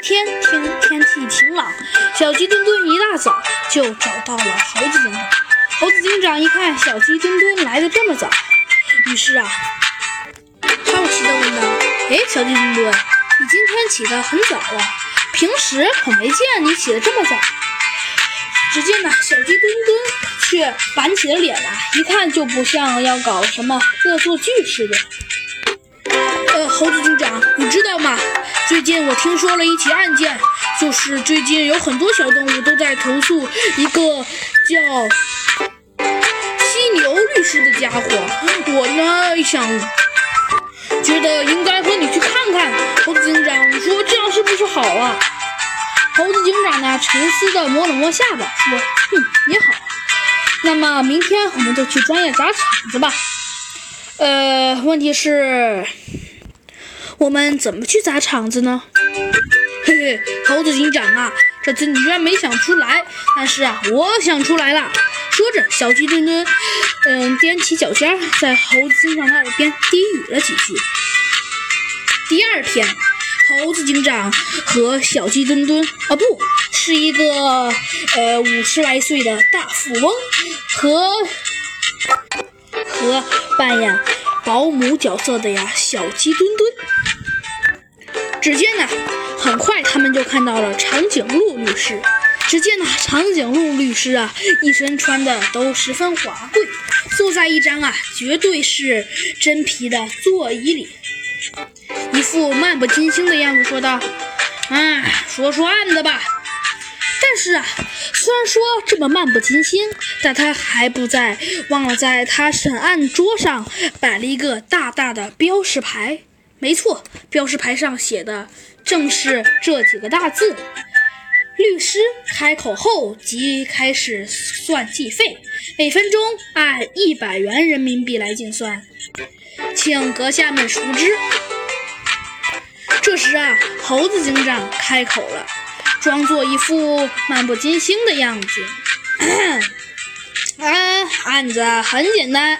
天天天气晴朗，小鸡墩墩一大早就找到了猴子警长。猴子警长一看小鸡墩墩来的这么早，于是啊，好奇的问道：“哎，小鸡墩墩，你今天起得很早啊？平时可没见你起得这么早。”只见呢，小鸡墩墩却板起了脸来，一看就不像要搞什么恶作剧似的。呃，猴子警长，你知道吗？最近我听说了一起案件，就是最近有很多小动物都在投诉一个叫犀牛律师的家伙。我呢想，觉得应该和你去看看。猴子警长，说这样是不是好啊？猴子警长呢，沉思的摸了摸下巴，说：“嗯，也好。那么明天我们就去专业砸场子吧。呃，问题是，我们怎么去砸场子呢？嘿嘿，猴子警长啊，这次你居然没想出来，但是啊，我想出来了。说着，小鸡墩墩，嗯，踮起脚尖，在猴子警长的耳边低语了几句。第二天。”猴子警长和小鸡墩墩啊，不是一个呃五十来岁的大富翁和和扮演保姆角色的呀小鸡墩墩。只见呢，很快他们就看到了长颈鹿律师。只见呢，长颈鹿律师啊，一身穿的都十分华贵，坐在一张啊绝对是真皮的座椅里。一副漫不经心的样子，说道：“哎，说说案子吧。但是啊，虽然说这么漫不经心，但他还不在忘了在他审案桌上摆了一个大大的标识牌。没错，标识牌上写的正是这几个大字。律师开口后即开始算计费，每分钟按一百元人民币来计算，请阁下们熟知。”这时啊，猴子警长开口了，装作一副漫不经心的样子。啊，案子很简单，